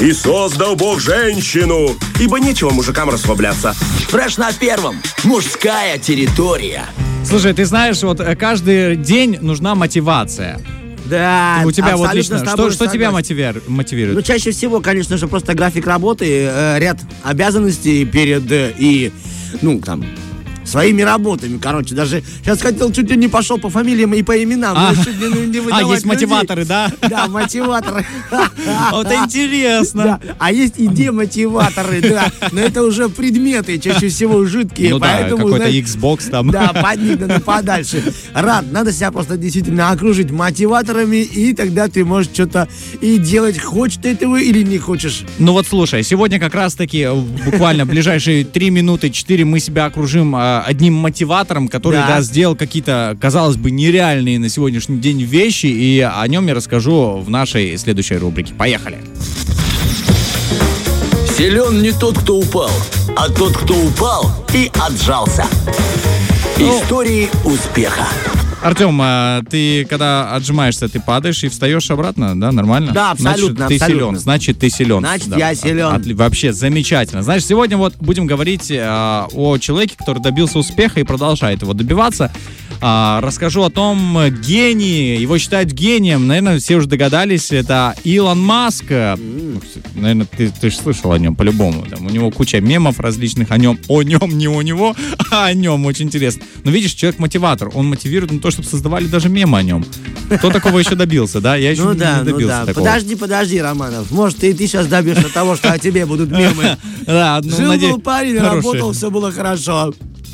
И создал Бог женщину, ибо нечего мужикам расслабляться. Фреш на первом. Мужская территория. Слушай, ты знаешь, вот э, каждый день нужна мотивация. Да, У тебя вот лично, что, что тебя мотивирует? Ну, чаще всего, конечно же, просто график работы, э, ряд обязанностей перед э, и, ну, там, своими работами, короче, даже сейчас хотел, чуть ли не пошел по фамилиям и по именам, А. не- не А, есть людей. мотиваторы, да? Да, мотиваторы. Вот интересно. Да, а есть и демотиваторы, да, но это уже предметы, чаще всего жидкие, Ну да, какой-то знаешь, Xbox там. Да, под них надо подальше. Рад, надо себя просто действительно окружить мотиваторами, и тогда ты можешь что-то и делать, хочешь ты этого или не хочешь. Ну вот слушай, сегодня как раз-таки буквально ближайшие 3 минуты 4 мы себя окружим э, одним мотиватором, который Да. да, сделал какие-то, казалось бы, нереальные на сегодняшний день вещи, и о нем я расскажу в нашей следующей рубрике. Поехали! Силен не тот, кто упал, а тот, кто упал и отжался. Истории успеха. Артем, а ты когда отжимаешься, ты падаешь и встаешь обратно, да, нормально? Да, абсолютно, Значит, ты абсолютно. силен, значит, ты силен. Значит, Да. я силен. Отли- вообще замечательно. Знаешь, сегодня вот будем говорить а, о человеке, который добился успеха и продолжает его добиваться. А, расскажу о том э, гении, его считают гением, наверное, все уже догадались, это Илон Маск. Наверное, ты, ты же слышал о нем по-любому. Там, у него куча мемов различных о нем, о нем, не о него, а о нем, очень интересно. Но видишь, человек-мотиватор, он мотивирует на то, чтобы создавали даже мемы о нем. Кто такого еще добился, да? Я еще Ну не да, ну добился да. такого. Подожди, подожди, Романов. Может, и ты сейчас добьешься того, что о тебе будут мемы. Да, ну, Жил был парень, работал, все было хорошо.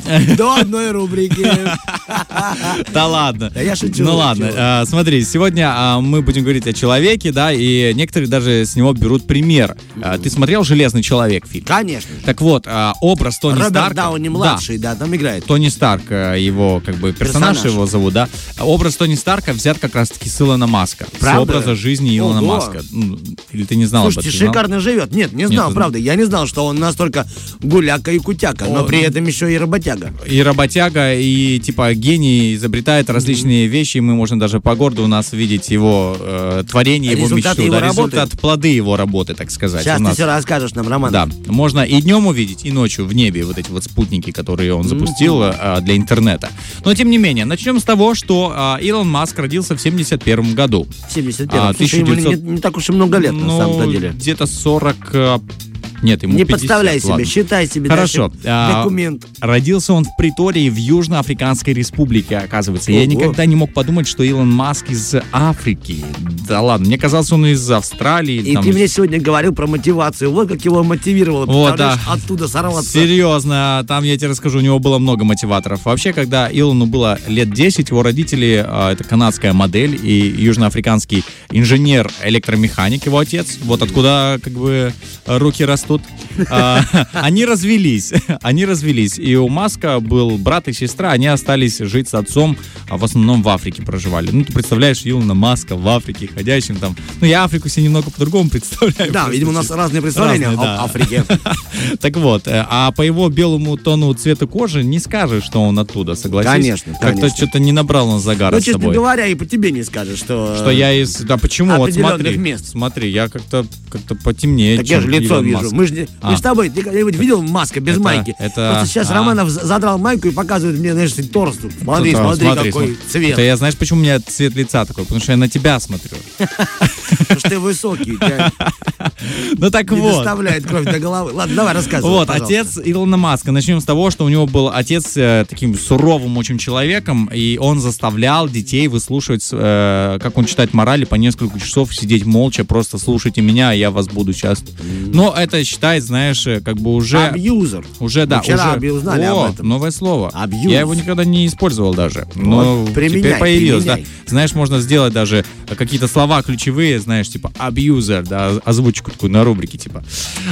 До одной рубрики. Да ладно. Да я шучу, Ну ладно, а, смотри, сегодня а, мы будем говорить о человеке, да, и некоторые даже с него берут пример. А, ты смотрел «Железный человек» фильм? Конечно. Так вот, образ Тони Роберт Старка... Да, младший, да, там играет. Тони Старк, э, его как бы персонаж, Персонаж. его зовут, да. Образ Тони Старка взят как раз-таки с Илона Маска. С Правда? образа жизни Илона Ого. Маска. Или ты не знал об Слушайте, этом? знал? шикарно живет. Нет, не знал, Нет, правда. Я не знал, что он настолько гуляка и кутяка, но при ну. этом еще и работяга. И работяга, и типа гений изобретает различные вещи, и мы можем даже по городу у нас видеть его э, творение, его Результаты мечту. его да, работы. результат, плоды его работы, так сказать. Сейчас у ты нас. все расскажешь нам, Роман. Да, можно и днем увидеть, и ночью в небе вот эти вот спутники, которые он запустил э, для интернета. Но тем не менее, начнем с того, что э, Илон Маск родился в 71 году. В 71 А, Слушай, ему 1900 не, не так уж и много лет, на Ну, самом-то деле. где-то 40... Нет, ему Не 50, подставляй себе, ладно. считай себе Хорошо. а, документ. Родился он в Притории в Южноафриканской республике, оказывается. Я никогда не мог подумать, что Илон Маск из Африки. Да ладно, мне казалось, он из Австралии. И там, ты мне сегодня говорил про мотивацию. Вот как его мотивировало. Вот, да. Оттуда сорваться. Серьезно, там я тебе расскажу, у него было много мотиваторов. Вообще, когда Илону было лет 10, его родители, а, это канадская модель и южноафриканский инженер-электромеханик, его отец, вот откуда как бы руки растут, а, они развелись, они развелись. И у Маска был брат и сестра, они остались жить с отцом, а в основном в Африке проживали. Ну, ты представляешь Илона Маска в Африке, ходящим там. Ну, я Африку себе немного по-другому представляю. Да, видимо, у нас разные представления да. Африке. Так вот, э, а по его белому тону цвета кожи не скажешь, что он оттуда, согласись? Конечно, Как-то что-то не набрал он загара Ну, с честно собой. говоря, и по тебе не скажешь, что... Что я из... Да почему? Вот смотри. мест. Смотри, я как-то как потемнее, Так я же лицо вижу. Мы же А. с тобой, ты когда-нибудь видел маска без Это- майки? это- Просто сейчас а. Романов за- задрал майку и показывает мне, знаешь, торс. тут. Смотри, смотри, какой смотри. цвет. Это я, знаешь, почему у меня цвет лица такой? Потому что я на тебя смотрю. Потому что ты высокий, Ну так не вот. доставляет кровь до головы. Ладно, давай рассказывай, Вот, пожалуйста. отец Илона Маска. Начнем с того, что у него был отец э, таким суровым очень человеком, и он заставлял детей выслушивать, э, как он читает морали, по несколько часов сидеть молча, просто слушайте меня, а я вас буду сейчас. Но это считает, знаешь, э, как бы уже... Абьюзер. Уже, да, Мы вчера уже... узнали О, об этом. новое слово. Абьюз. Я его никогда не использовал даже. Но Вот, применяй, теперь появилось, да. Знаешь, можно сделать даже какие-то слова ключевые, знаешь, типа абьюзер, да, озвучку такую на рубрике, типа.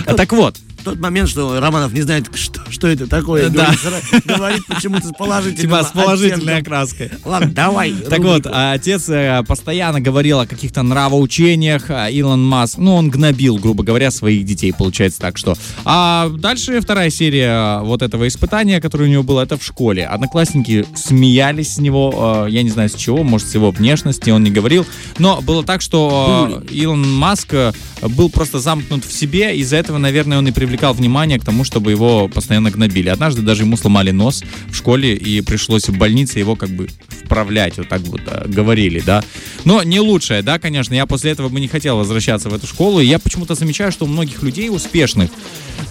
А, Так вот, тот момент, что Романов не знает, что, что это такое. Да. Говорит, говорит почему-то с положительным Типа с положительной оттенком. окраской. Ладно, давай. Так рубрику. вот, а отец э, постоянно говорил о каких-то нравоучениях, а Илон Маск, ну, он гнобил, грубо говоря, своих детей, получается так что. А дальше вторая серия вот этого испытания, которое у него было, это в школе. Одноклассники смеялись с него, э, я не знаю с чего, может, с его внешности, он не говорил, но было так, что э, Илон Маск э, был просто замкнут в себе, из-за этого, наверное, он и привлекал внимание к тому, чтобы его постоянно гнобили. Однажды даже ему сломали нос в школе, и пришлось в больнице его как бы вправлять, вот так вот э, говорили, да. Но не лучшее, да, конечно, я после этого бы не хотел возвращаться в эту школу, я почему-то замечаю, что у многих людей успешных,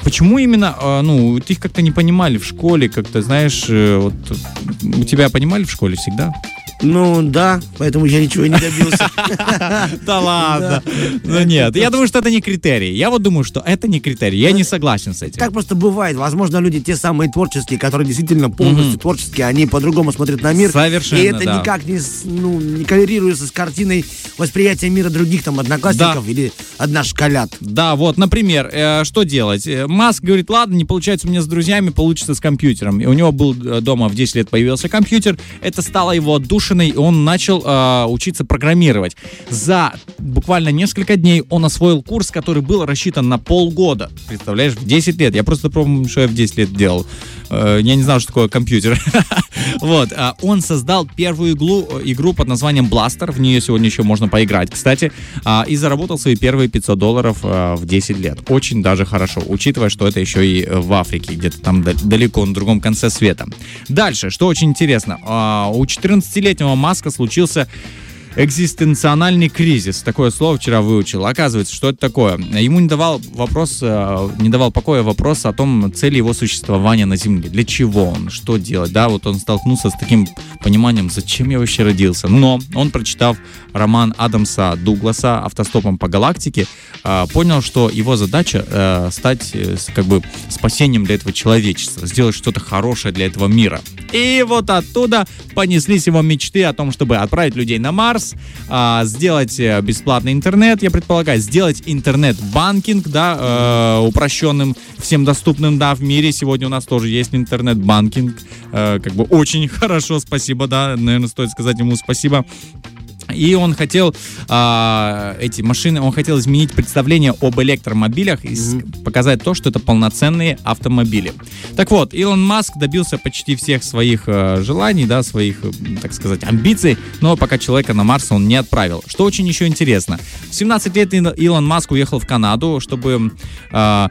почему именно, э, ну, их как-то не понимали в школе, как-то, знаешь, э, вот, у тебя понимали в школе всегда? Ну, да, поэтому я ничего не добился. Да ладно. Ну нет, я думаю, что это не критерий. Я вот думаю, что это не критерий. Я не согласен с этим. Так просто бывает. Возможно, люди те самые творческие, которые действительно полностью творческие, они по-другому смотрят на мир. Совершенно, И это никак ну, не коррелируется с картиной восприятия мира других там одноклассников или одношколят. Да, вот, например, э, что делать? Э, Маск говорит, ладно, не получается у меня с друзьями, получится с компьютером. И у него был э, дома в 10 лет появился компьютер, это стало его отдушиной, и он начал э, учиться программировать. За буквально несколько дней он освоил курс, который был рассчитан на полгода. Представляешь, в 10 лет. Я просто помню, что я в 10 лет делал. Э, Я не знал, что такое компьютер. Вот. а Он создал первую иглу, игру под названием Blaster. В нее сегодня еще можно поиграть, кстати. а, И заработал свои первые 500 долларов а, в 10 лет. Очень даже хорошо, учитывая, что это еще и в Африке, где-то там да- далеко, на другом конце света. Дальше, что очень интересно. а, У 14-летнего Маска случился экзистенциональный кризис. Такое слово вчера выучил. Оказывается, что это такое? Ему не давал вопрос, э, не давал покоя вопрос о том цели его существования на Земле. Для чего он? Что делать? Да, вот он столкнулся с таким пониманием, зачем я вообще родился. Но он, прочитав роман Адамса Дугласа «Автостопом по галактике», э, понял, что его задача э, стать как бы спасением для этого человечества, сделать что-то хорошее для этого мира. И вот оттуда понеслись его мечты о том, чтобы отправить людей на Марс, а, сделать э, бесплатный интернет, я предполагаю, сделать интернет-банкинг, да, э, упрощенным, всем доступным, да, в мире. Сегодня у нас тоже есть интернет-банкинг, э, как бы очень хорошо, спасибо, да, наверное, стоит сказать ему спасибо. И он хотел а, эти машины, он хотел изменить представление об электромобилях и с- показать то, что это полноценные автомобили. Так вот, Илон Маск добился почти всех своих э, желаний, да, своих, э, так сказать, амбиций, но пока человека на Марс он не отправил. Что очень еще интересно. В 17 лет Ил- Илон Маск уехал в Канаду, чтобы а,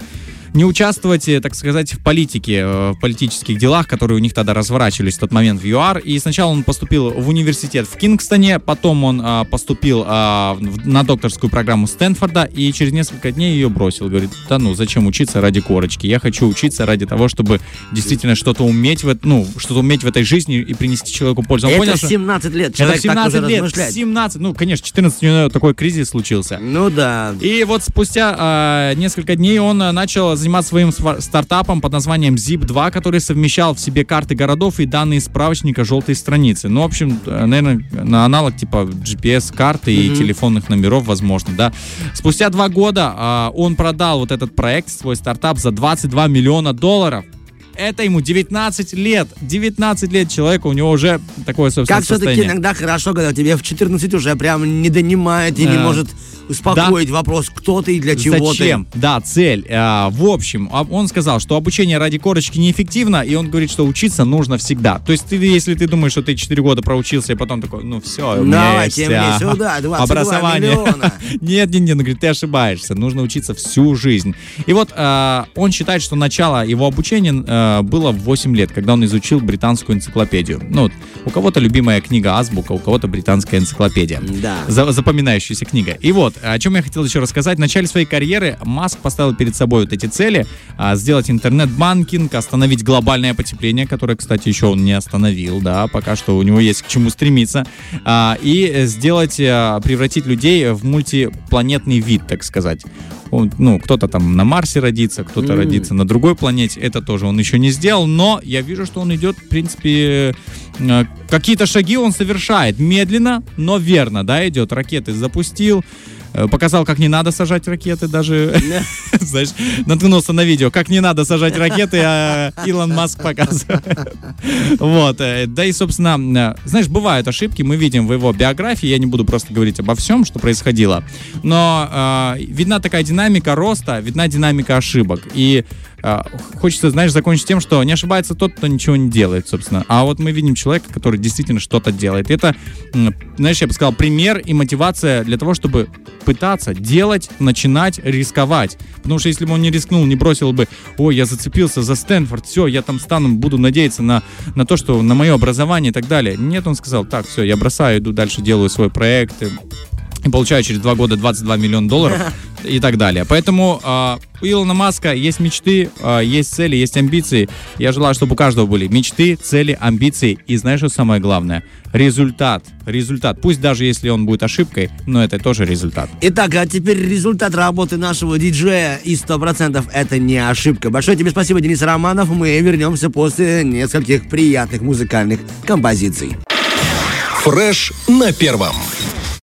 не участвовать, э, так сказать, в политике, э, в политических делах, которые у них тогда разворачивались в тот момент в ЮАР. И сначала он поступил в университет в Кингстоне, потом он а, поступил а, в- на докторскую программу Стэнфорда и через несколько дней ее бросил. Говорит, да ну, зачем учиться ради корочки? Я хочу учиться ради того, чтобы действительно что-то уметь в, ну, что-то уметь в этой жизни и принести человеку пользу. Он Это понял, что- 17 лет. это Человек так 17 уже лет, размышляет. 17, ну, конечно, 14 у него такой кризис случился. Ну да. И вот спустя а, несколько дней он а, начал заниматься своим стартапом под названием Zip2, который совмещал в себе карты городов и данные справочника желтой страницы. Ну, в общем, наверное, на аналог типа GPS-карты и телефонных номеров, возможно, да. Спустя два года а, он продал вот этот проект, свой стартап, за 22 миллиона долларов. Это ему 19 лет. 19 лет человека, у него уже такое, собственно, Как все-таки иногда хорошо, когда тебе в 14 уже прям не донимает и не Э, может успокоить вопрос, кто ты и для чего Зачем? Да, цель. А, в общем, а, он сказал, что обучение ради корочки неэффективно, и он говорит, что учиться нужно всегда. То есть, ты, если ты думаешь, что ты 4 года проучился, и потом такой, ну все, ты. Давайте мне сюда, 22 Образование. миллиона. Нет, нет, нет, он говорит, ты ошибаешься, нужно учиться всю жизнь. И вот а, он считает, что начало его обучения а, было в 8 лет, когда он изучил британскую энциклопедию. Ну, вот, у кого-то любимая книга Азбука, у кого-то британская энциклопедия. Да. За- запоминающаяся книга. И вот, о чем я хотел еще рассказать. В начале своей карьеры Маск поставил перед собой вот эти цели. а, сделать интернет-банкинг, остановить глобальное потепление, которое, кстати, еще он не остановил, да, пока что у него есть к чему стремиться. а, и сделать, а, превратить людей в мультипланетный вид, так сказать. Он, ну, кто-то там на Марсе родится, кто-то М. родится на другой планете. Это тоже он еще не сделал, но я вижу, что он идет, в принципе, э, какие-то шаги он совершает. Медленно, но верно, да, идет. Ракеты запустил, показал, как не надо сажать ракеты даже. Знаешь, наткнулся на видео, как не надо сажать ракеты, а Илон Маск показывает. Вот. э, Да и, собственно, э, знаешь, бывают ошибки, мы видим в его биографии, я не буду просто говорить обо всем, что происходило, но э, видна такая динамика роста, видна динамика ошибок. И э, хочется, знаешь, закончить тем, что не ошибается тот, кто ничего не делает, собственно. А вот мы видим человека, который действительно что-то делает. Это, знаешь, я бы сказал, пример и мотивация для того, чтобы пытаться делать, начинать, рисковать. Потому что если бы он не рискнул, не бросил бы, ой, я зацепился за Стэнфорд, все, я там стану, буду надеяться на, на то, что на мое образование и так далее. Нет, он сказал, так, все, я бросаю, иду дальше, делаю свой проект, получаю через два года 22 миллиона долларов и так далее. Поэтому а, у Илона Маска есть мечты, а, есть цели, есть амбиции. Я желаю, чтобы у каждого были мечты, цели, амбиции. И знаешь, что самое главное? Результат. Результат. Пусть даже если он будет ошибкой, но это тоже результат. Итак, а теперь результат работы нашего диджея, и 100% это не ошибка. Большое тебе спасибо, Денис Романов. Мы вернемся после нескольких приятных музыкальных композиций. Фреш на первом.